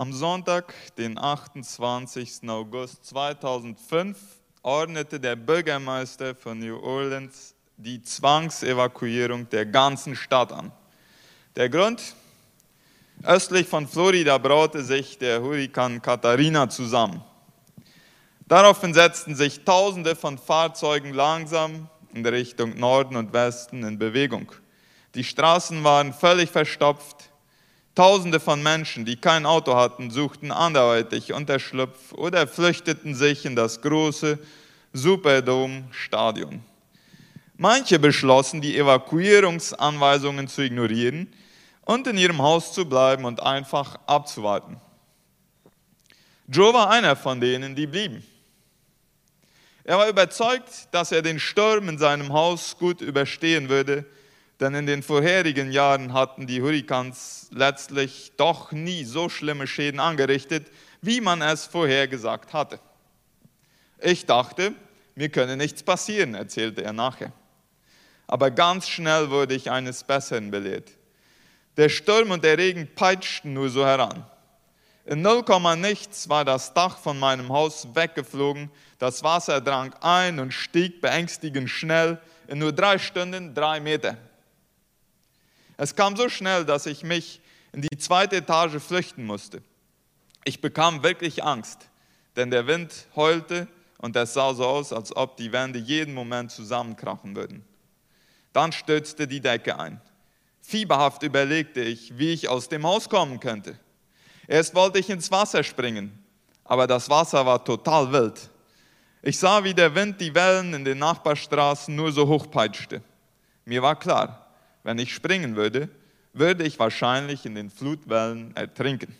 Am Sonntag, den 28. August 2005, ordnete der Bürgermeister von New Orleans die Zwangsevakuierung der ganzen Stadt an. Der Grund? Östlich von Florida braute sich der Hurrikan Katharina zusammen. Daraufhin setzten sich Tausende von Fahrzeugen langsam in Richtung Norden und Westen in Bewegung. Die Straßen waren völlig verstopft. Tausende von Menschen, die kein Auto hatten, suchten anderweitig Unterschlupf oder flüchteten sich in das große Superdome-Stadion. Manche beschlossen, die Evakuierungsanweisungen zu ignorieren und in ihrem Haus zu bleiben und einfach abzuwarten. Joe war einer von denen, die blieben. Er war überzeugt, dass er den Sturm in seinem Haus gut überstehen würde, denn in den vorherigen Jahren hatten die Hurrikans letztlich doch nie so schlimme Schäden angerichtet, wie man es vorhergesagt hatte. Ich dachte, mir könne nichts passieren, erzählte er nachher. Aber ganz schnell wurde ich eines Besseren belehrt. Der Sturm und der Regen peitschten nur so heran. In 0, nichts war das Dach von meinem Haus weggeflogen, das Wasser drang ein und stieg beängstigend schnell, in nur drei Stunden drei Meter. Es kam so schnell, dass ich mich in die zweite Etage flüchten musste. Ich bekam wirklich Angst, denn der Wind heulte und es sah so aus, als ob die Wände jeden Moment zusammenkrachen würden. Dann stürzte die Decke ein. Fieberhaft überlegte ich, wie ich aus dem Haus kommen könnte. Erst wollte ich ins Wasser springen, aber das Wasser war total wild. Ich sah, wie der Wind die Wellen in den Nachbarstraßen nur so hochpeitschte. Mir war klar, wenn ich springen würde, würde ich wahrscheinlich in den Flutwellen ertrinken.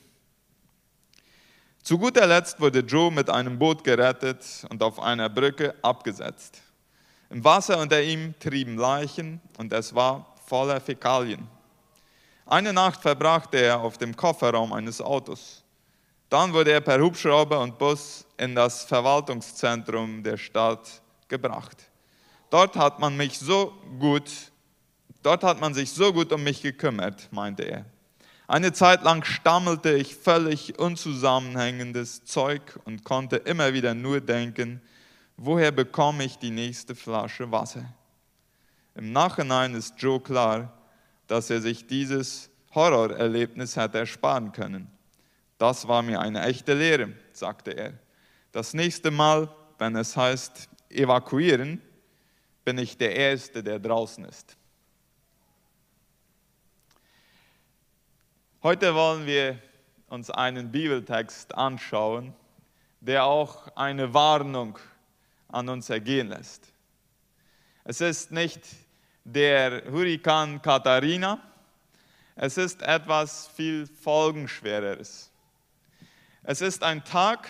Zu guter Letzt wurde Joe mit einem Boot gerettet und auf einer Brücke abgesetzt. Im Wasser unter ihm trieben Leichen und es war voller Fäkalien. Eine Nacht verbrachte er auf dem Kofferraum eines Autos. Dann wurde er per Hubschrauber und Bus in das Verwaltungszentrum der Stadt gebracht. Dort hat man mich so gut Dort hat man sich so gut um mich gekümmert, meinte er. Eine Zeit lang stammelte ich völlig unzusammenhängendes Zeug und konnte immer wieder nur denken, woher bekomme ich die nächste Flasche Wasser? Im Nachhinein ist Joe klar, dass er sich dieses Horrorerlebnis hätte ersparen können. Das war mir eine echte Lehre, sagte er. Das nächste Mal, wenn es heißt evakuieren, bin ich der Erste, der draußen ist. Heute wollen wir uns einen Bibeltext anschauen, der auch eine Warnung an uns ergehen lässt. Es ist nicht der Hurrikan Katharina, es ist etwas viel Folgenschwereres. Es ist ein Tag,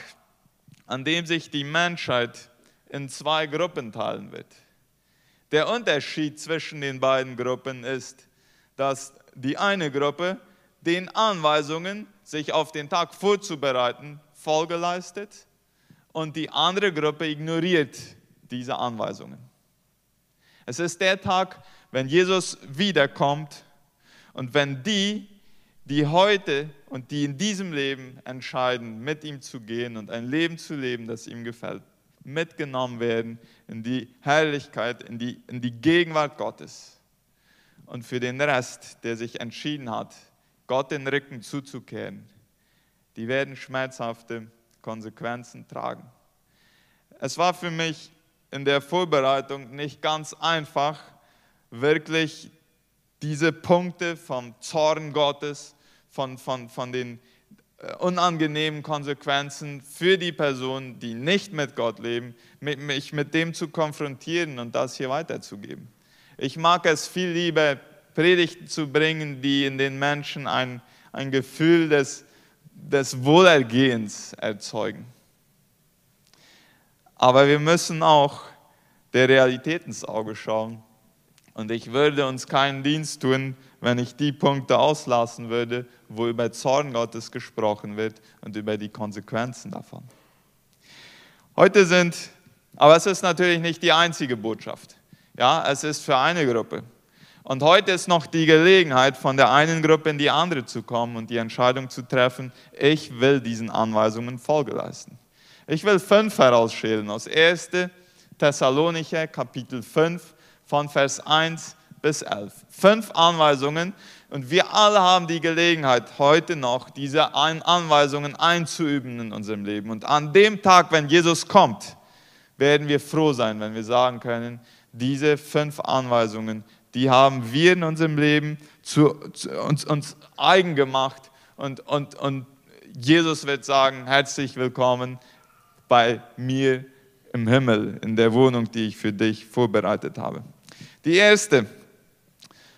an dem sich die Menschheit in zwei Gruppen teilen wird. Der Unterschied zwischen den beiden Gruppen ist, dass die eine Gruppe den Anweisungen, sich auf den Tag vorzubereiten, Folge leistet und die andere Gruppe ignoriert diese Anweisungen. Es ist der Tag, wenn Jesus wiederkommt und wenn die, die heute und die in diesem Leben entscheiden, mit ihm zu gehen und ein Leben zu leben, das ihm gefällt, mitgenommen werden in die Herrlichkeit, in die, in die Gegenwart Gottes. Und für den Rest, der sich entschieden hat, Gott den Rücken zuzukehren, die werden schmerzhafte Konsequenzen tragen. Es war für mich in der Vorbereitung nicht ganz einfach, wirklich diese Punkte vom Zorn Gottes, von, von, von den äh, unangenehmen Konsequenzen für die Personen, die nicht mit Gott leben, mich mit dem zu konfrontieren und das hier weiterzugeben. Ich mag es viel lieber, Predigten zu bringen, die in den Menschen ein, ein Gefühl des, des Wohlergehens erzeugen. Aber wir müssen auch der Realität ins Auge schauen. Und ich würde uns keinen Dienst tun, wenn ich die Punkte auslassen würde, wo über Zorn Gottes gesprochen wird und über die Konsequenzen davon. Heute sind, aber es ist natürlich nicht die einzige Botschaft. Ja, es ist für eine Gruppe. Und heute ist noch die Gelegenheit, von der einen Gruppe in die andere zu kommen und die Entscheidung zu treffen, ich will diesen Anweisungen Folge leisten. Ich will fünf herausschälen aus 1. Thessalonicher Kapitel 5 von Vers 1 bis 11. Fünf Anweisungen und wir alle haben die Gelegenheit, heute noch diese Anweisungen einzuüben in unserem Leben. Und an dem Tag, wenn Jesus kommt, werden wir froh sein, wenn wir sagen können, diese fünf Anweisungen die haben wir in unserem Leben zu, zu uns, uns eigen gemacht. Und, und, und Jesus wird sagen, herzlich willkommen bei mir im Himmel, in der Wohnung, die ich für dich vorbereitet habe. Die erste,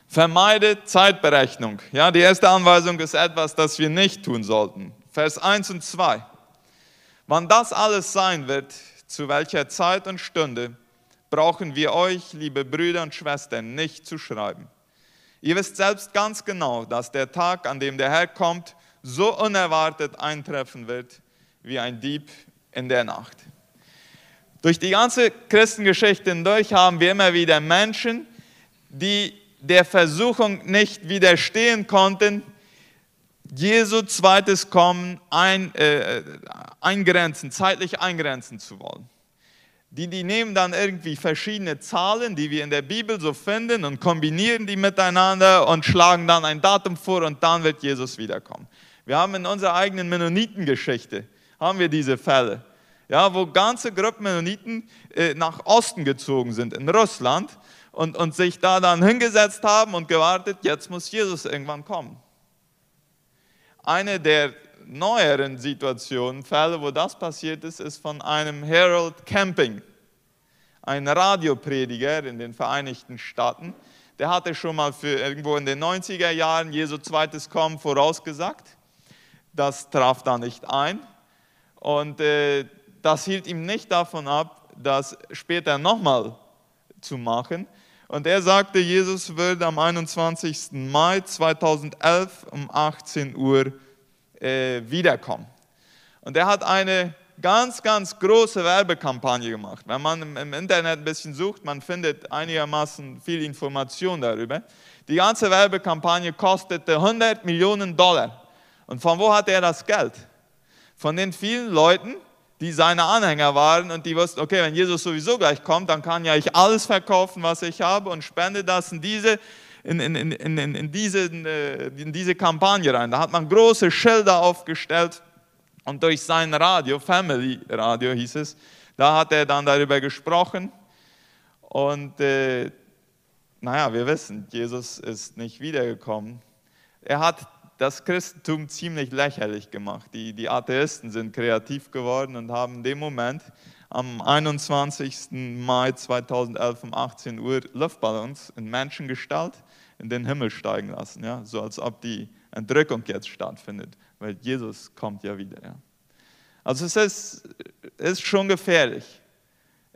vermeide Zeitberechnung. Ja, die erste Anweisung ist etwas, das wir nicht tun sollten. Vers 1 und 2. Wann das alles sein wird, zu welcher Zeit und Stunde, brauchen wir euch, liebe Brüder und Schwestern, nicht zu schreiben. Ihr wisst selbst ganz genau, dass der Tag, an dem der Herr kommt, so unerwartet eintreffen wird wie ein Dieb in der Nacht. Durch die ganze Christengeschichte hindurch haben wir immer wieder Menschen, die der Versuchung nicht widerstehen konnten, Jesu zweites Kommen ein, äh, eingrenzen, zeitlich eingrenzen zu wollen. Die, die nehmen dann irgendwie verschiedene Zahlen, die wir in der Bibel so finden und kombinieren die miteinander und schlagen dann ein Datum vor und dann wird Jesus wiederkommen. Wir haben in unserer eigenen Mennonitengeschichte, haben wir diese Fälle, ja, wo ganze Gruppen Mennoniten äh, nach Osten gezogen sind, in Russland, und, und sich da dann hingesetzt haben und gewartet, jetzt muss Jesus irgendwann kommen. Eine der neueren Situationen, Fälle, wo das passiert ist, ist von einem Harold Camping, ein Radioprediger in den Vereinigten Staaten. Der hatte schon mal für irgendwo in den 90er Jahren Jesu zweites Kommen vorausgesagt. Das traf da nicht ein. Und äh, das hielt ihm nicht davon ab, das später nochmal zu machen. Und er sagte, Jesus würde am 21. Mai 2011 um 18 Uhr äh, wiederkommen. Und er hat eine ganz, ganz große Werbekampagne gemacht. Wenn man im, Internet ein bisschen sucht, man findet einigermaßen viel Information darüber. Die ganze Werbekampagne kostete 100 Millionen Dollar. Und von wo hat er das Geld? Von den vielen Leuten, die seine Anhänger waren und die wussten, okay, wenn Jesus sowieso gleich kommt, dann kann ja ich alles verkaufen, was ich habe und spende das in diese in, in, in, in, diese, äh, in diese Kampagne rein. Da hat man große Schilder aufgestellt und durch sein Radio, Family Radio hieß es, da hat er dann darüber gesprochen. Und äh, naja, wir wissen, Jesus ist nicht wiedergekommen. Er hat das Christentum ziemlich lächerlich gemacht. Die, die Atheisten sind kreativ geworden und haben in dem Moment am 21. Mai 2011 um 18 Uhr Luftballons in Menschengestalt in den Himmel steigen lassen, ja? so als ob die Entrückung jetzt stattfindet, weil Jesus kommt ja wieder. Ja? Also es ist, ist schon gefährlich,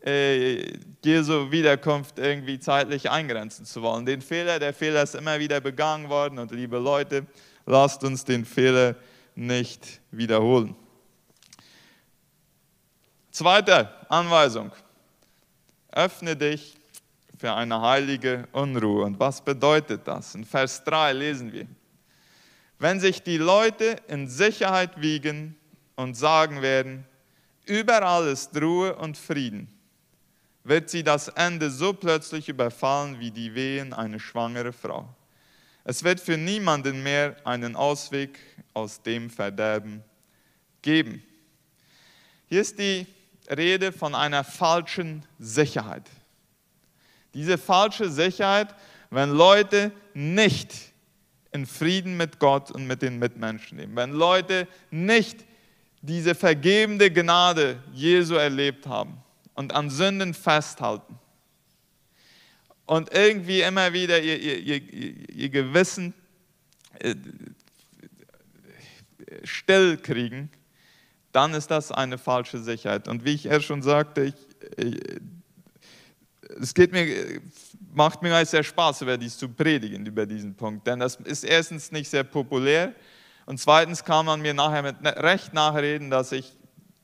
äh, Jesu Wiederkunft irgendwie zeitlich eingrenzen zu wollen. Den Fehler, der Fehler ist immer wieder begangen worden und liebe Leute, lasst uns den Fehler nicht wiederholen. Zweite Anweisung. Öffne dich für eine heilige Unruhe. Und was bedeutet das? In Vers 3 lesen wir, wenn sich die Leute in Sicherheit wiegen und sagen werden, überall ist Ruhe und Frieden, wird sie das Ende so plötzlich überfallen wie die Wehen eine schwangere Frau. Es wird für niemanden mehr einen Ausweg aus dem Verderben geben. Hier ist die Rede von einer falschen Sicherheit. Diese falsche Sicherheit, wenn Leute nicht in Frieden mit Gott und mit den Mitmenschen leben, wenn Leute nicht diese vergebende Gnade Jesu erlebt haben und an Sünden festhalten und irgendwie immer wieder ihr, ihr, ihr, ihr Gewissen äh, still kriegen, dann ist das eine falsche Sicherheit. Und wie ich erst schon sagte, ich, es geht mir, macht mir sehr Spaß, über dies zu predigen, über diesen Punkt. Denn das ist erstens nicht sehr populär und zweitens kann man mir nachher mit ne, Recht nachreden, dass ich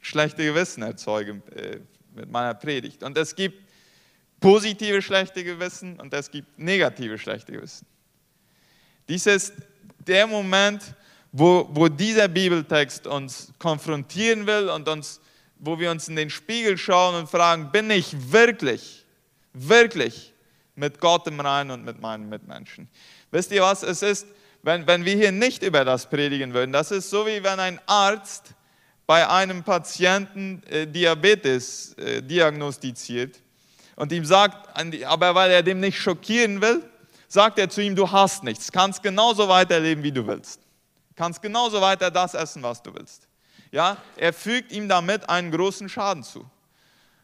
schlechte Gewissen erzeuge äh, mit meiner Predigt. Und es gibt positive schlechte Gewissen und es gibt negative schlechte Gewissen. Dies ist der Moment, wo, wo dieser Bibeltext uns konfrontieren will und uns, wo wir uns in den Spiegel schauen und fragen, bin ich wirklich, wirklich mit Gott im Reinen und mit meinen Mitmenschen? Wisst ihr was? Es ist, wenn, wenn wir hier nicht über das predigen würden, das ist so wie wenn ein Arzt bei einem Patienten äh, Diabetes äh, diagnostiziert und ihm sagt, aber weil er dem nicht schockieren will, sagt er zu ihm, du hast nichts, kannst genauso weiterleben, wie du willst. Kannst genauso weiter das essen, was du willst. Ja, er fügt ihm damit einen großen Schaden zu.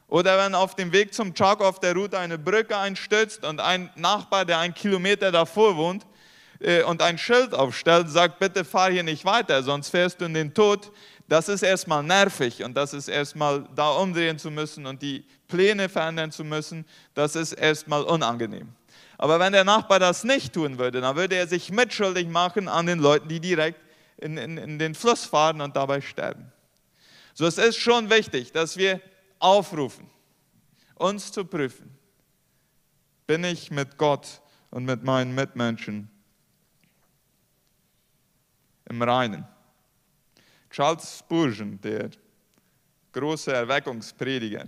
Oder wenn auf dem Weg zum Chaco auf der Route eine Brücke einstürzt und ein Nachbar, der einen Kilometer davor wohnt, äh, und ein Schild aufstellt, sagt, bitte fahr hier nicht weiter, sonst fährst du in den Tod, das ist erstmal nervig und das ist erstmal da umdrehen zu müssen und die Pläne verändern zu müssen, das ist erstmal unangenehm. Aber wenn der Nachbar das nicht tun würde, dann würde er sich mitschuldig machen an den Leuten, die direkt in, in, in den Fluss fahren und dabei sterben. So es ist schon wichtig, dass wir aufrufen, uns zu prüfen. Bin ich mit Gott und mit meinen Mitmenschen im Reinen? Charles Spurgeon, der große Erweckungsprediger,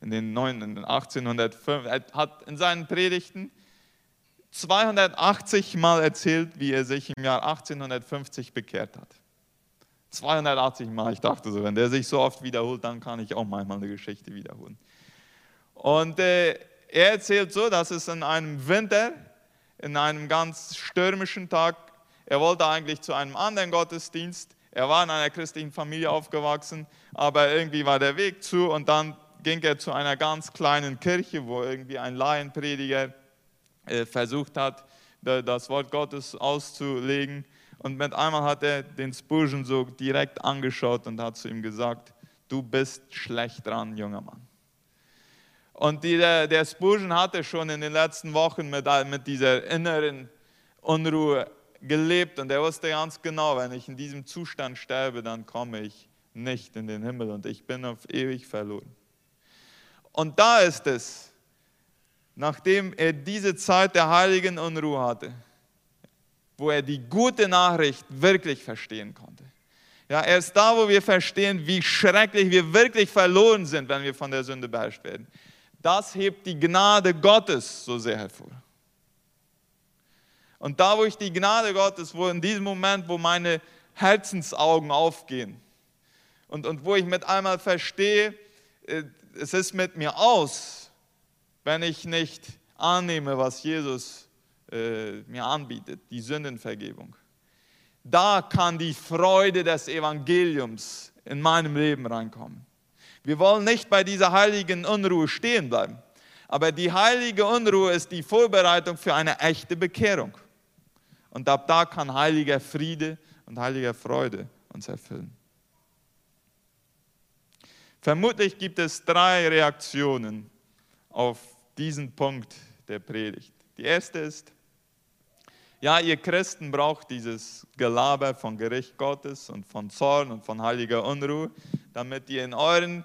in den 1805, hat in seinen Predigten 280 Mal erzählt, wie er sich im Jahr 1850 bekehrt hat. 280 Mal. Ich dachte so, wenn der sich so oft wiederholt, dann kann ich auch manchmal eine Geschichte wiederholen. Und äh, er erzählt so, dass es in einem Winter, in einem ganz stürmischen Tag, er wollte eigentlich zu einem anderen Gottesdienst. Er war in einer christlichen Familie aufgewachsen, aber irgendwie war der Weg zu und dann ging er zu einer ganz kleinen Kirche, wo irgendwie ein Laienprediger äh, versucht hat, das Wort Gottes auszulegen. Und mit einmal hat er den Spurgeon so direkt angeschaut und hat zu ihm gesagt, du bist schlecht dran, junger Mann. Und die, der, der Spurgeon hatte schon in den letzten Wochen mit, mit dieser inneren Unruhe gelebt und er wusste ganz genau, wenn ich in diesem Zustand sterbe, dann komme ich nicht in den Himmel und ich bin auf ewig verloren. Und da ist es, nachdem er diese Zeit der heiligen Unruhe hatte, wo er die gute Nachricht wirklich verstehen konnte. Ja, erst da, wo wir verstehen, wie schrecklich wir wirklich verloren sind, wenn wir von der Sünde beherrscht werden. Das hebt die Gnade Gottes so sehr hervor. Und da, wo ich die Gnade Gottes, wo in diesem Moment, wo meine Herzensaugen aufgehen und, und wo ich mit einmal verstehe, äh, es ist mit mir aus, wenn ich nicht annehme, was Jesus äh, mir anbietet, die Sündenvergebung. Da kann die Freude des Evangeliums in meinem Leben reinkommen. Wir wollen nicht bei dieser heiligen Unruhe stehen bleiben, aber die heilige Unruhe ist die Vorbereitung für eine echte Bekehrung. Und ab da kann heiliger Friede und heiliger Freude uns erfüllen. Vermutlich gibt es drei Reaktionen auf diesen Punkt der Predigt. Die erste ist, ja, ihr Christen braucht dieses Gelaber von Gericht Gottes und von Zorn und von heiliger Unruhe, damit ihr in euren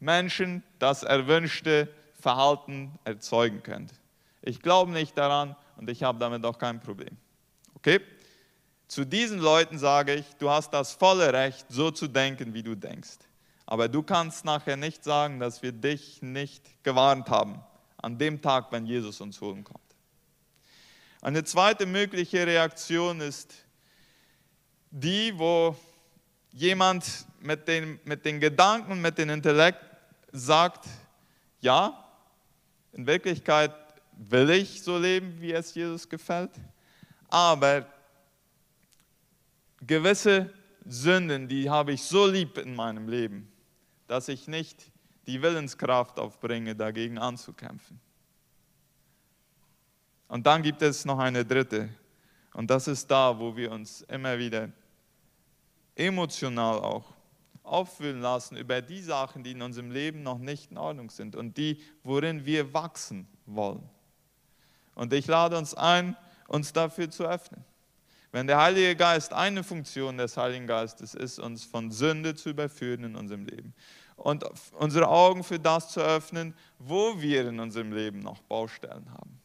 Menschen das erwünschte Verhalten erzeugen könnt. Ich glaube nicht daran und ich habe damit auch kein Problem. Okay? Zu diesen Leuten sage ich, du hast das volle Recht, so zu denken, wie du denkst. Aber du kannst nachher nicht sagen, dass wir dich nicht gewarnt haben an dem Tag, wenn Jesus uns holen kommt. Eine zweite mögliche Reaktion ist die, wo jemand mit den, mit den Gedanken, mit dem Intellekt sagt, ja, in Wirklichkeit will ich so leben, wie es Jesus gefällt aber gewisse Sünden, die habe ich so lieb in meinem Leben, dass ich nicht die Willenskraft aufbringe, dagegen anzukämpfen. Und dann gibt es noch eine dritte. Und das ist da, wo wir uns immer wieder emotional auch auffühlen lassen über die Sachen, die in unserem Leben noch nicht in Ordnung sind und die, worin wir wachsen wollen. Und ich lade uns ein, uns dafür zu öffnen. Wenn der Heilige Geist eine Funktion des Heiligen Geistes ist, uns von Sünde zu überführen in unserem Leben und unsere Augen für das zu öffnen, wo wir in unserem Leben noch Baustellen haben.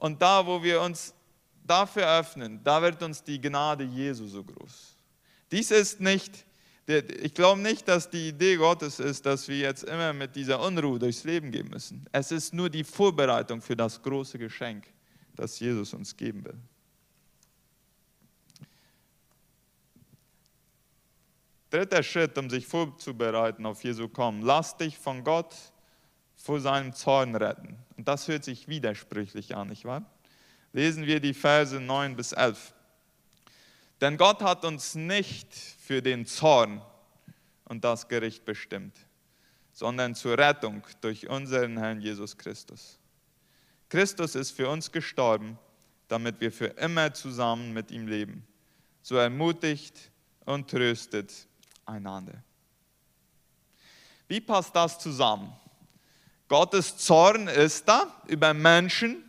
Und da, wo wir uns dafür öffnen, da wird uns die Gnade Jesu so groß. Dies ist nicht, ich glaube nicht, dass die Idee Gottes ist, dass wir jetzt immer mit dieser Unruhe durchs Leben gehen müssen. Es ist nur die Vorbereitung für das große Geschenk, das Jesus uns geben will. Dritter Schritt, um sich vorzubereiten auf Jesu kommen. Lass dich von Gott vor seinem Zorn retten. Und das hört sich widersprüchlich an, nicht wahr? Lesen wir die Verse 9 bis 11. Denn Gott hat uns nicht für den Zorn und das Gericht bestimmt, sondern zur Rettung durch unseren Herrn Jesus Christus. Christus ist für uns gestorben, damit wir für immer zusammen mit ihm leben. So ermutigt und tröstet einander. Wie passt das zusammen? Gottes Zorn ist da über Menschen,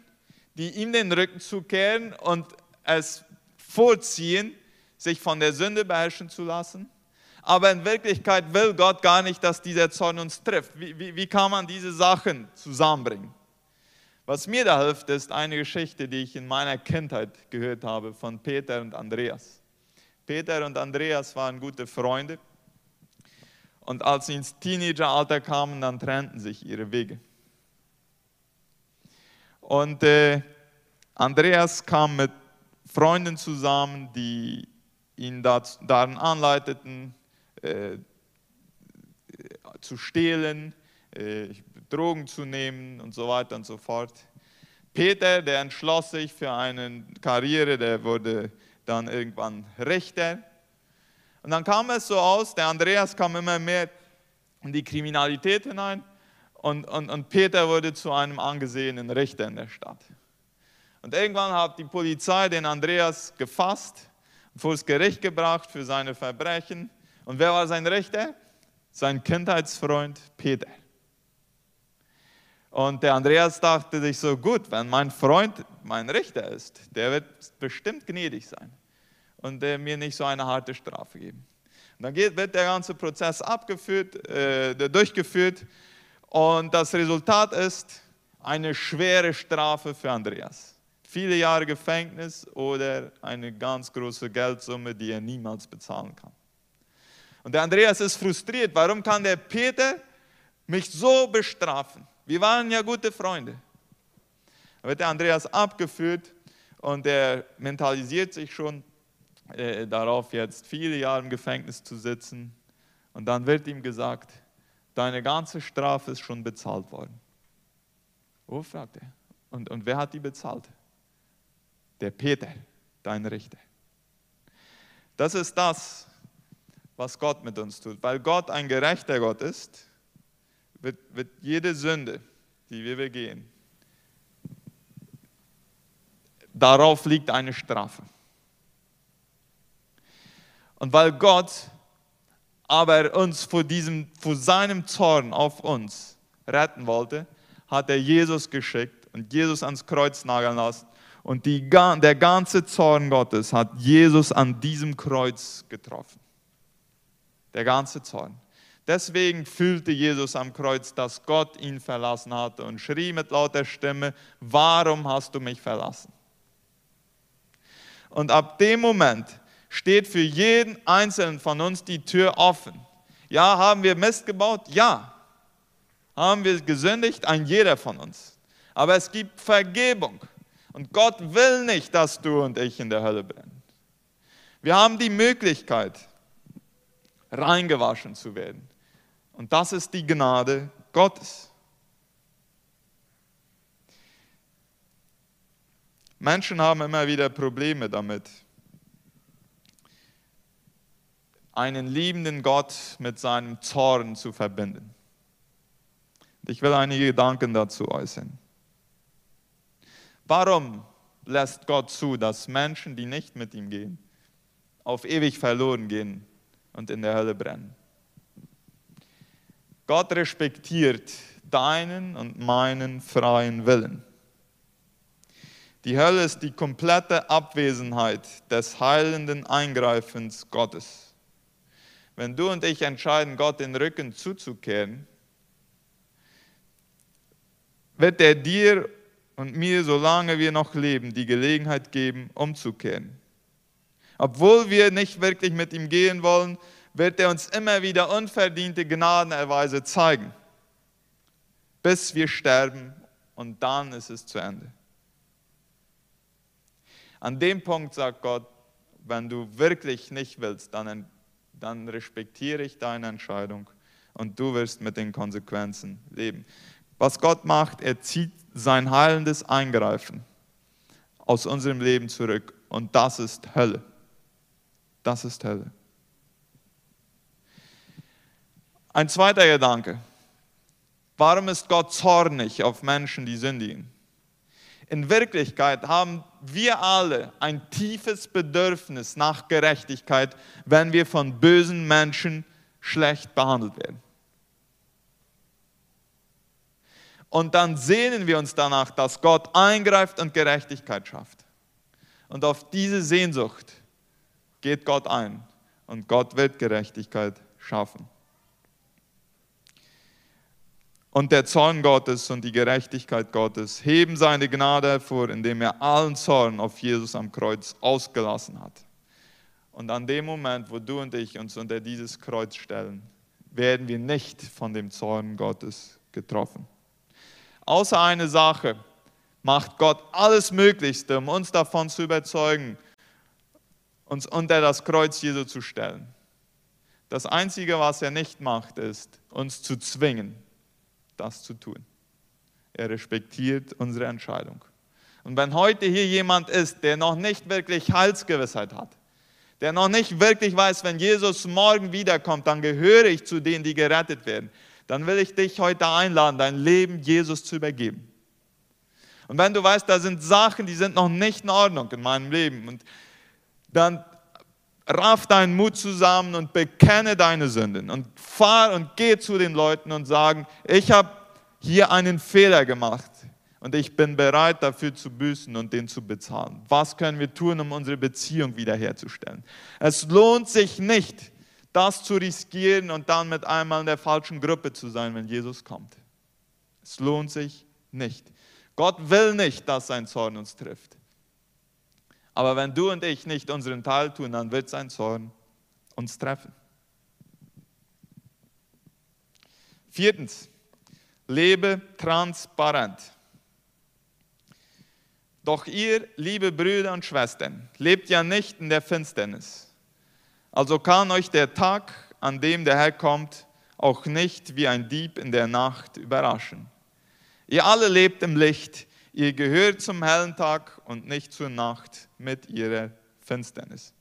die ihm den Rücken zukehren und es vorziehen, sich von der Sünde beherrschen zu lassen. Aber in Wirklichkeit will Gott gar nicht, dass dieser Zorn uns trifft. Wie, wie, wie kann man diese Sachen zusammenbringen? Was mir da hilft, ist eine Geschichte, die ich in meiner Kindheit gehört habe von Peter und Andreas. Peter und Andreas waren gute Freunde und als sie ins Teenageralter kamen, dann trennten sich ihre Wege. Und äh, Andreas kam mit Freunden zusammen, die ihn darin anleiteten, äh, zu stehlen, äh, Drogen zu nehmen und so weiter und so fort. Peter, der entschloss sich für eine Karriere, der wurde dann irgendwann Richter und dann kam es so aus, der Andreas kam immer mehr in die Kriminalität hinein und, und, und Peter wurde zu einem angesehenen Richter in der Stadt. Und irgendwann hat die Polizei den Andreas gefasst, vor das Gericht gebracht für seine Verbrechen. Und wer war sein Richter? Sein Kindheitsfreund Peter. Und der Andreas dachte sich so, gut, wenn mein Freund mein Richter ist, der wird bestimmt gnädig sein und äh, mir nicht so eine harte Strafe geben. Und dann geht, wird der ganze Prozess abgeführt, äh, durchgeführt und das Resultat ist eine schwere Strafe für Andreas. Viele Jahre Gefängnis oder eine ganz große Geldsumme, die er niemals bezahlen kann. Und der Andreas ist frustriert. Warum kann der Peter mich so bestrafen? Wir waren ja gute Freunde. Dann wird der Andreas abgeführt und er mentalisiert sich schon, äh, darauf, jetzt viele Jahre im Gefängnis zu sitzen. Und dann wird ihm gesagt, deine ganze Strafe ist schon bezahlt worden. Oh, fragt er. Und, und wer hat die bezahlt? Der Peter, dein Richter. Das ist das, was Gott mit uns tut. Weil Gott ein gerechter Gott ist, wird, wird jede Sünde, die wir begehen, darauf liegt eine Strafe. Und weil Gott aber uns vor, diesem, vor seinem Zorn auf uns retten wollte, hat er Jesus geschickt und Jesus ans Kreuz nageln lassen. Und die, der ganze Zorn Gottes hat Jesus an diesem Kreuz getroffen. Der ganze Zorn. Deswegen fühlte Jesus am Kreuz, dass Gott ihn verlassen hatte und schrie mit lauter Stimme, warum hast du mich verlassen? Und ab dem Moment steht für jeden Einzelnen von uns die Tür offen. Ja, haben wir Mist gebaut? Ja. Haben wir gesündigt? Ein jeder von uns. Aber es gibt Vergebung. Und Gott will nicht, dass du und ich in der Hölle brennen. Wir haben die Möglichkeit, reingewaschen zu werden. Und das ist die Gnade Gottes. Menschen haben immer wieder Probleme damit, einen liebenden Gott mit seinem Zorn zu verbinden. Ich will einige Gedanken dazu äußern. Warum lässt Gott zu, dass Menschen, die nicht mit ihm gehen, auf ewig verloren gehen und in der Hölle brennen? Gott respektiert deinen und meinen freien Willen. Die Hölle ist die komplette Abwesenheit des heilenden Eingreifens Gottes. Wenn du und ich entscheiden, Gott den Rücken zuzukehren, wird er dir und mir, solange wir noch leben, die Gelegenheit geben, umzukehren. Obwohl wir nicht wirklich mit ihm gehen wollen, wird er uns immer wieder unverdiente Gnadenerweise zeigen, bis wir sterben und dann ist es zu Ende. An dem Punkt sagt Gott, wenn du wirklich nicht willst, dann, dann respektiere ich deine Entscheidung und du wirst mit den Konsequenzen leben. Was Gott macht, er zieht sein heilendes Eingreifen aus unserem Leben zurück und das ist Hölle. Das ist Hölle. Ein zweiter Gedanke. Warum ist Gott zornig auf Menschen, die sündigen? In Wirklichkeit haben wir alle ein tiefes Bedürfnis nach Gerechtigkeit, wenn wir von bösen Menschen schlecht behandelt werden. Und dann sehnen wir uns danach, dass Gott eingreift und Gerechtigkeit schafft. Und auf diese Sehnsucht geht Gott ein und Gott wird Gerechtigkeit schaffen. Und der Zorn Gottes und die Gerechtigkeit Gottes heben seine Gnade hervor, indem er allen Zorn auf Jesus am Kreuz ausgelassen hat. Und an dem Moment, wo du und ich uns unter dieses Kreuz stellen, werden wir nicht von dem Zorn Gottes getroffen. Außer eine Sache macht Gott alles Möglichste, um uns davon zu überzeugen, uns unter das Kreuz Jesu zu stellen. Das Einzige, was er nicht macht, ist, uns zu zwingen, das zu tun. Er respektiert unsere Entscheidung. Und wenn heute hier jemand ist, der noch nicht wirklich Heilsgewissheit hat, der noch nicht wirklich weiß, wenn Jesus morgen wiederkommt, dann gehöre ich zu denen, die gerettet werden, dann will ich dich heute einladen, dein Leben Jesus zu übergeben. Und wenn du weißt, da sind Sachen, die sind noch nicht in Ordnung in meinem Leben, und dann raff deinen Mut zusammen und bekenne deine Sünden und fahr und geh zu den Leuten und sagen, ich habe hier einen Fehler gemacht und ich bin bereit dafür zu büßen und den zu bezahlen. Was können wir tun, um unsere Beziehung wiederherzustellen? Es lohnt sich nicht, das zu riskieren und dann mit einmal in der falschen Gruppe zu sein, wenn Jesus kommt. Es lohnt sich nicht. Gott will nicht, dass sein Zorn uns trifft. Aber wenn du und ich nicht unseren Teil tun, dann wird sein Zorn uns treffen. Viertens, lebe transparent. Doch ihr, liebe Brüder und Schwestern, lebt ja nicht in der Finsternis. Also kann euch der Tag, an dem der Herr kommt, auch nicht wie ein Dieb in der Nacht überraschen. Ihr alle lebt im Licht, Ihr gehört zum hellen Tag und nicht zur Nacht mit ihrer Finsternis.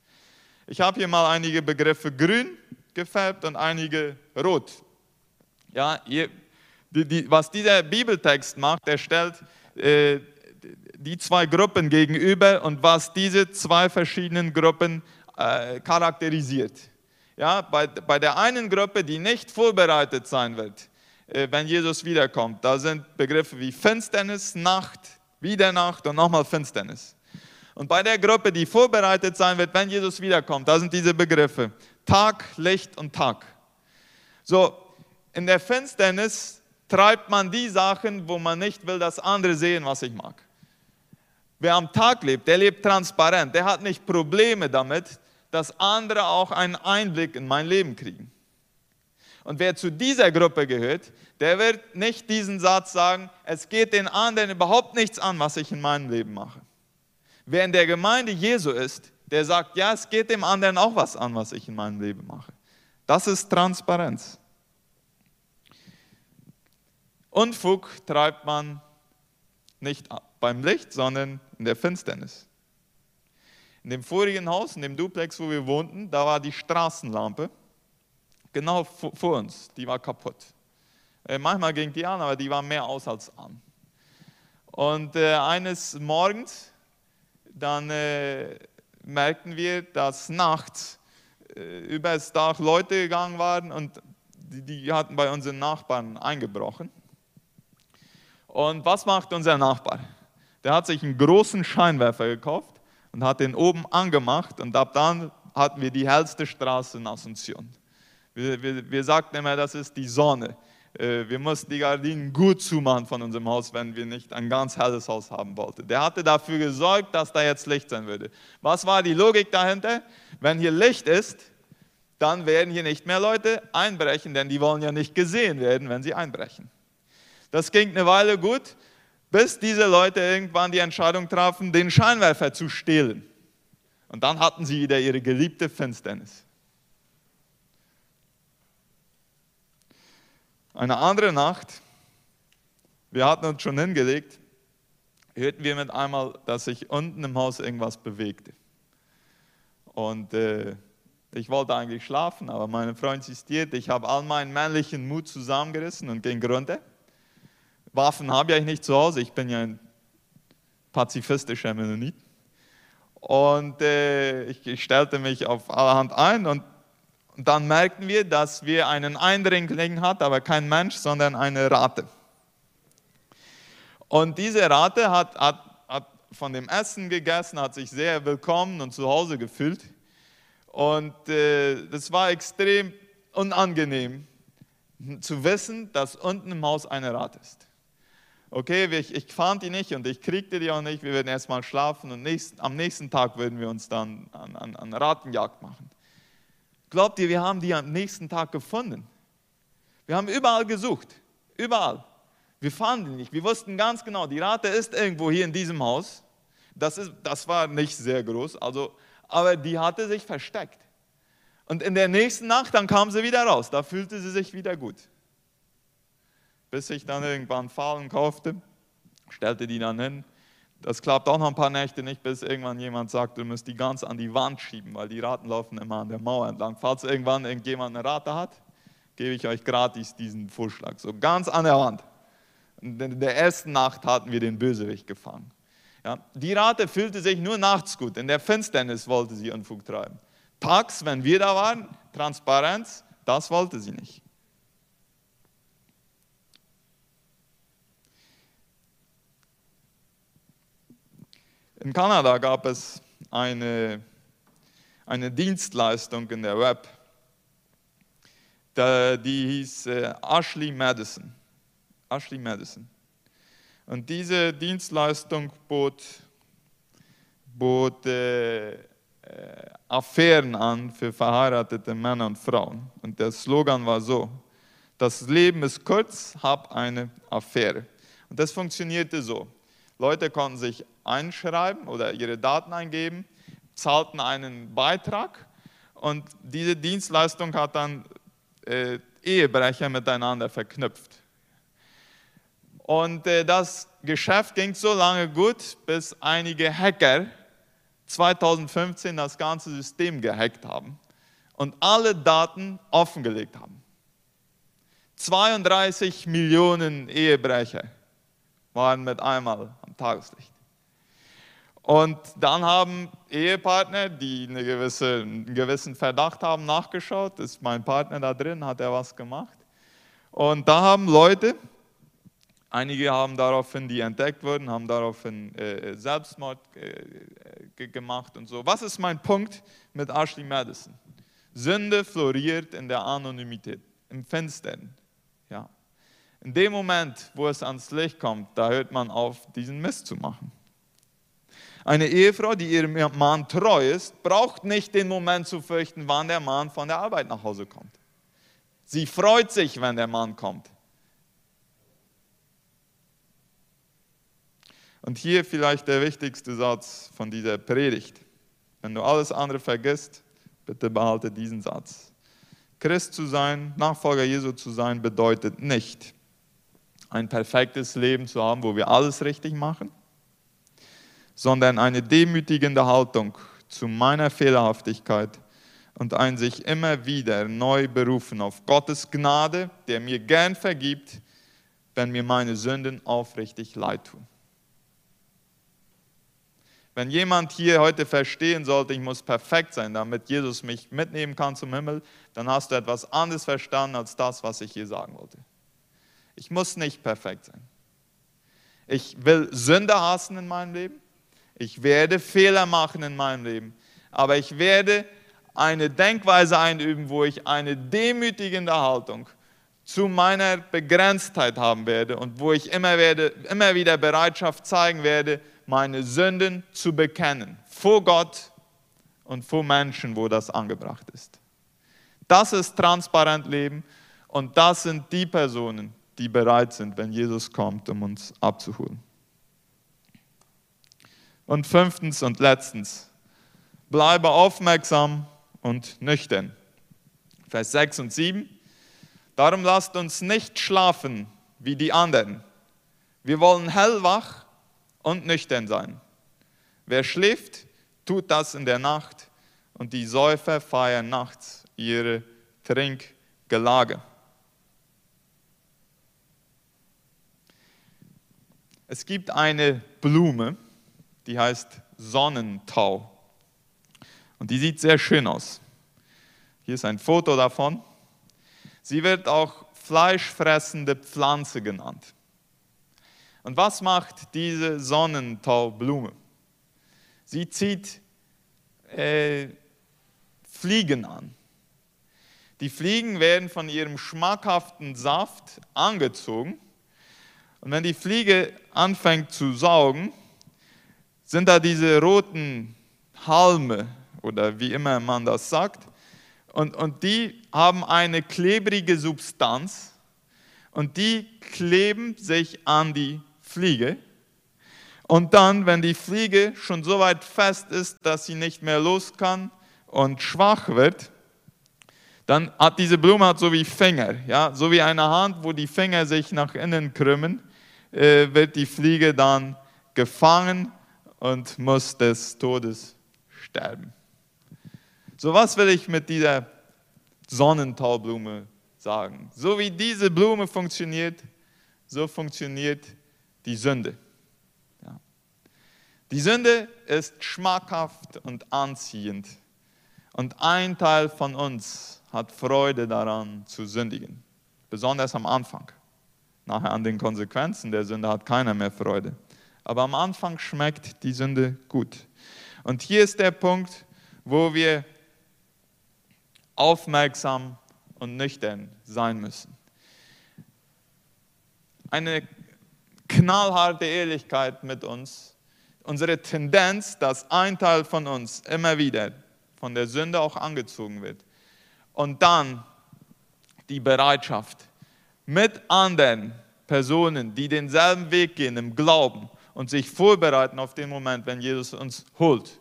Ich habe hier mal einige Begriffe grün gefärbt und einige rot. Ja, ihr, die, die, was dieser Bibeltext macht, er stellt äh, die zwei Gruppen gegenüber und was diese zwei verschiedenen Gruppen äh, charakterisiert. Ja, bei, bei der einen Gruppe, die nicht vorbereitet sein wird, wenn Jesus wiederkommt. Da sind Begriffe wie Finsternis, Nacht, wieder Nacht und nochmal Finsternis. Und bei der Gruppe, die vorbereitet sein wird, wenn Jesus wiederkommt, da sind diese Begriffe Tag, Licht und Tag. So, in der Finsternis treibt man die Sachen, wo man nicht will, dass andere sehen, was ich mag. Wer am Tag lebt, der lebt transparent, der hat nicht Probleme damit, dass andere auch einen Einblick in mein Leben kriegen. Und wer zu dieser Gruppe gehört, der wird nicht diesen Satz sagen, es geht den anderen überhaupt nichts an, was ich in meinem Leben mache. Wer in der Gemeinde Jesu ist, der sagt, ja, es geht dem anderen auch was an, was ich in meinem Leben mache. Das ist Transparenz. Unfug treibt man nicht beim Licht, sondern in der Finsternis. In dem vorigen Haus, in dem Duplex, wo wir wohnten, da war die Straßenlampe genau vor uns, die war kaputt. Äh, manchmal ging die an, aber die war mehr aus als an. Und äh, eines Morgens, dann äh, merkten wir, dass nachts äh, über das Dach Leute gegangen waren und die, die hatten bei unseren Nachbarn eingebrochen. Und was macht unser Nachbar? Der hat sich einen großen Scheinwerfer gekauft und hat den oben angemacht und ab dann hatten wir die hellste Straße in Asunción. Wir, wir, wir sagten immer, das ist die Sonne. Äh, wir mussten die Gardinen gut zumachen von unserem Haus, wenn wir nicht ein ganz helles Haus haben wollten. Der hatte dafür gesorgt, dass da jetzt Licht sein würde. Was war die Logik dahinter? Wenn hier Licht ist, dann werden hier nicht mehr Leute einbrechen, denn die wollen ja nicht gesehen werden, wenn sie einbrechen. Das ging eine Weile gut, bis diese Leute irgendwann die Entscheidung trafen, den Scheinwerfer zu stehlen. Und dann hatten sie wieder ihre geliebte Finsternis. Eine andere Nacht, wir hatten uns schon hingelegt, hörten wir mit einmal, dass sich unten im Haus irgendwas bewegte. Und äh, ich wollte eigentlich schlafen, aber meine Frau insistierte. Ich habe all meinen männlichen Mut zusammengerissen und ging runter. Waffen habe ich nicht zu Hause, ich bin ja ein pazifistischer Mennonit. Und äh, ich, ich, stellte mich auf allerhand ein und, und dann merkten wir, dass wir einen Eindringling hatten, aber kein Mensch, sondern eine Ratte. Und diese Ratte hat, hat, hat von dem Essen gegessen, hat sich sehr willkommen und zu Hause gefühlt. Und äh, das war extrem unangenehm zu wissen, dass unten im Haus eine Ratte ist okay, ich, ich fand die nicht und ich kriegte die auch nicht, wir würden erstmal schlafen und nächst, am nächsten Tag würden wir uns dann an, an, an Ratenjagd machen. Glaubt ihr, wir haben die am nächsten Tag gefunden? Wir haben überall gesucht, überall. Wir fanden die nicht. Wir wussten ganz genau, die Rate ist irgendwo hier in diesem Haus. Das, ist, das war nicht sehr groß, also, aber die hatte sich versteckt. Und in der nächsten Nacht, dann kam sie wieder raus. Da fühlte sie sich wieder gut bis ich dann irgendwann Fallen kaufte, stellte die dann hin. Das klappt auch noch ein paar Nächte nicht, bis irgendwann jemand sagt, du musst die ganz an die Wand schieben, weil die Raten laufen immer an der Mauer entlang. Falls irgendwann irgendjemand eine Rate hat, gebe ich euch gratis diesen Vorschlag. So ganz an der Wand. In der ersten Nacht hatten wir den Bösewicht gefangen. Ja, die Rate fühlte sich nur nachts gut. In der Finsternis wollte sie Unfug treiben. Tags, wenn wir da waren, Transparenz, das wollte sie nicht. In Kanada gab es eine, eine Dienstleistung in der Web, die hieß äh, Ashley Madison. Ashley Madison. Und diese Dienstleistung bot, bot äh, äh, Affären an für verheiratete Männer und Frauen. Und der Slogan war so, das Leben ist kurz, hab eine Affäre. Und das funktionierte so. Leute konnten sich einschreiben oder ihre Daten eingeben, zahlten einen Beitrag und diese Dienstleistung hat dann äh, Ehebrecher miteinander verknüpft. Und äh, das Geschäft ging so lange gut, bis einige Hacker 2015 das ganze System gehackt haben und alle Daten offengelegt haben. 32 Millionen Ehebrecher waren mit einmal am Tageslicht. Und dann haben Ehepartner, die eine gewisse, einen gewissen Verdacht haben, nachgeschaut, ist mein Partner da drin, hat er was gemacht. Und da haben Leute, einige haben daraufhin, die entdeckt wurden, haben daraufhin äh, Selbstmord äh, gemacht und so. Was ist mein Punkt mit Ashley Madison? Sünde floriert in der Anonymität, im Finstern. In dem Moment, wo es ans Licht kommt, da hört man auf, diesen Mist zu machen. Eine Ehefrau, die ihrem Mann treu ist, braucht nicht den Moment zu fürchten, wann der Mann von der Arbeit nach Hause kommt. Sie freut sich, wenn der Mann kommt. Und hier vielleicht der wichtigste Satz von dieser Predigt. Wenn du alles andere vergisst, bitte behalte diesen Satz. Christ zu sein, Nachfolger Jesu zu sein, bedeutet nicht, ein perfektes Leben zu haben, wo wir alles richtig machen, sondern eine demütigende Haltung zu meiner Fehlerhaftigkeit und ein sich immer wieder neu berufen auf Gottes Gnade, der mir gern vergibt, wenn mir meine Sünden aufrichtig leid tun. Wenn jemand hier heute verstehen sollte, ich muss perfekt sein, damit Jesus mich mitnehmen kann zum Himmel, dann hast du etwas anderes verstanden als das, was ich hier sagen wollte. Ich muss nicht perfekt sein. Ich will Sünde hassen in meinem Leben. Ich werde Fehler machen in meinem Leben. Aber ich werde eine Denkweise einüben, wo ich eine demütigende Haltung zu meiner Begrenztheit haben werde und wo ich immer, werde, immer wieder Bereitschaft zeigen werde, meine Sünden zu bekennen. Vor Gott und vor Menschen, wo das angebracht ist. Das ist transparent Leben und das sind die Personen, die bereit sind, wenn Jesus kommt, um uns abzuholen. Und fünftens und letztens, bleibe aufmerksam und nüchtern. Vers 6 und 7. Darum lasst uns nicht schlafen wie die anderen. Wir wollen hellwach und nüchtern sein. Wer schläft, tut das in der Nacht und die Säufer feiern nachts ihre Trinkgelage. Es gibt eine Blume, die heißt Sonnentau. Und die sieht sehr schön aus. Hier ist ein Foto davon. Sie wird auch fleischfressende Pflanze genannt. Und was macht diese Sonnentaublume? Sie zieht äh, Fliegen an. Die Fliegen werden von ihrem schmackhaften Saft angezogen. Und wenn die Fliege anfängt zu saugen, sind da diese roten Halme oder wie immer man das sagt. Und, und die haben eine klebrige Substanz und die kleben sich an die Fliege. Und dann, wenn die Fliege schon so weit fest ist, dass sie nicht mehr los kann und schwach wird, dann hat diese Blume hat so wie Finger, ja, so wie eine Hand, wo die Finger sich nach innen krümmen, äh, wird die Fliege dann gefangen und muss des Todes sterben. So was will ich mit dieser Sonnentaublume sagen? So wie diese Blume funktioniert, so funktioniert die Sünde. Ja. Die Sünde ist schmackhaft und anziehend. Und ein Teil von uns hat Freude daran zu sündigen, besonders am Anfang. Nachher an den Konsequenzen der Sünde hat keiner mehr Freude. Aber am Anfang schmeckt die Sünde gut. Und hier ist der Punkt, wo wir aufmerksam und nüchtern sein müssen. Eine knallharte Ehrlichkeit mit uns, unsere Tendenz, dass ein Teil von uns immer wieder von der Sünde auch angezogen wird. Und dann die Bereitschaft, mit anderen Personen, die denselben Weg gehen im Glauben und sich vorbereiten auf den Moment, wenn Jesus uns holt,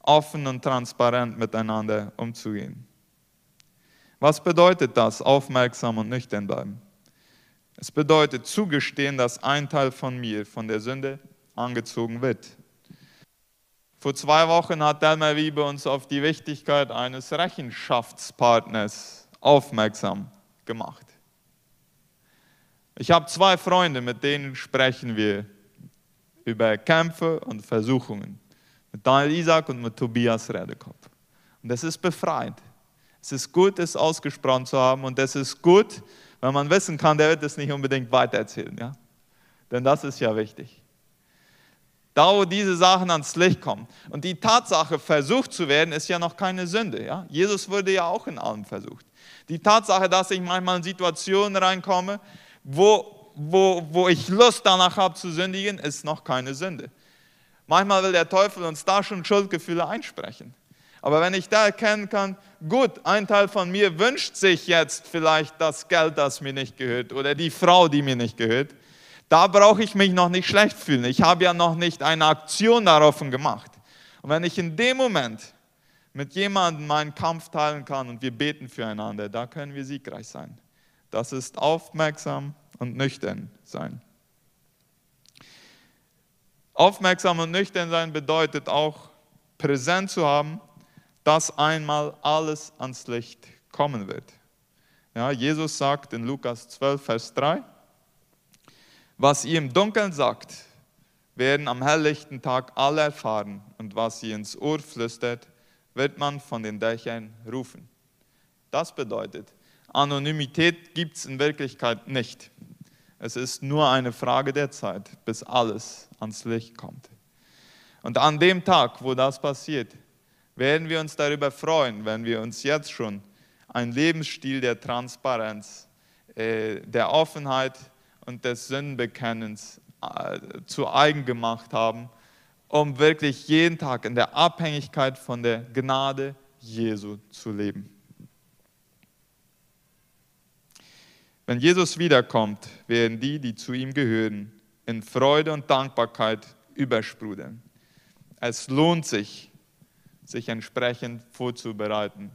offen und transparent miteinander umzugehen. Was bedeutet das, aufmerksam und nüchtern bleiben? Es bedeutet zugestehen, dass ein Teil von mir von der Sünde angezogen wird. Vor zwei Wochen hat Delmer Wiebe uns auf die Wichtigkeit eines Rechenschaftspartners aufmerksam gemacht. Ich habe zwei Freunde, mit denen sprechen wir über Kämpfe und Versuchungen. Mit Daniel Isaac und mit Tobias Redekopf. Und das ist befreiend. Es ist gut, es ausgesprochen zu haben und es ist gut, wenn man wissen kann, der wird es nicht unbedingt weitererzählen. Ja? Denn das ist ja wichtig. Da, wo diese Sachen ans Licht kommen. Und die Tatsache, versucht zu werden, ist ja noch keine Sünde. Ja? Jesus wurde ja auch in allem versucht. Die Tatsache, dass ich manchmal in Situationen reinkomme, wo, wo, wo ich Lust danach habe zu sündigen, ist noch keine Sünde. Manchmal will der Teufel uns da schon Schuldgefühle einsprechen. Aber wenn ich da erkennen kann, gut, ein Teil von mir wünscht sich jetzt vielleicht das Geld, das mir nicht gehört, oder die Frau, die mir nicht gehört, da brauche ich mich noch nicht schlecht fühlen. Ich habe ja noch nicht eine Aktion darauf gemacht. Und wenn ich in dem Moment mit jemandem meinen Kampf teilen kann und wir beten füreinander, da können wir siegreich sein. Das ist aufmerksam und nüchtern sein. Aufmerksam und nüchtern sein bedeutet auch präsent zu haben, dass einmal alles ans Licht kommen wird. Ja, Jesus sagt in Lukas 12, Vers 3, was ihr im Dunkeln sagt, werden am helllichten Tag alle erfahren und was ihr ins Ohr flüstert, wird man von den Dächern rufen. Das bedeutet, Anonymität gibt es in Wirklichkeit nicht. Es ist nur eine Frage der Zeit, bis alles ans Licht kommt. Und an dem Tag, wo das passiert, werden wir uns darüber freuen, wenn wir uns jetzt schon einen Lebensstil der Transparenz, äh, der Offenheit und des Sündenbekennens äh, zu eigen gemacht haben, um wirklich jeden Tag in der Abhängigkeit von der Gnade Jesu zu leben. Wenn Jesus wiederkommt, werden die, die zu ihm gehören, in Freude und Dankbarkeit übersprudeln. Es lohnt sich, sich entsprechend vorzubereiten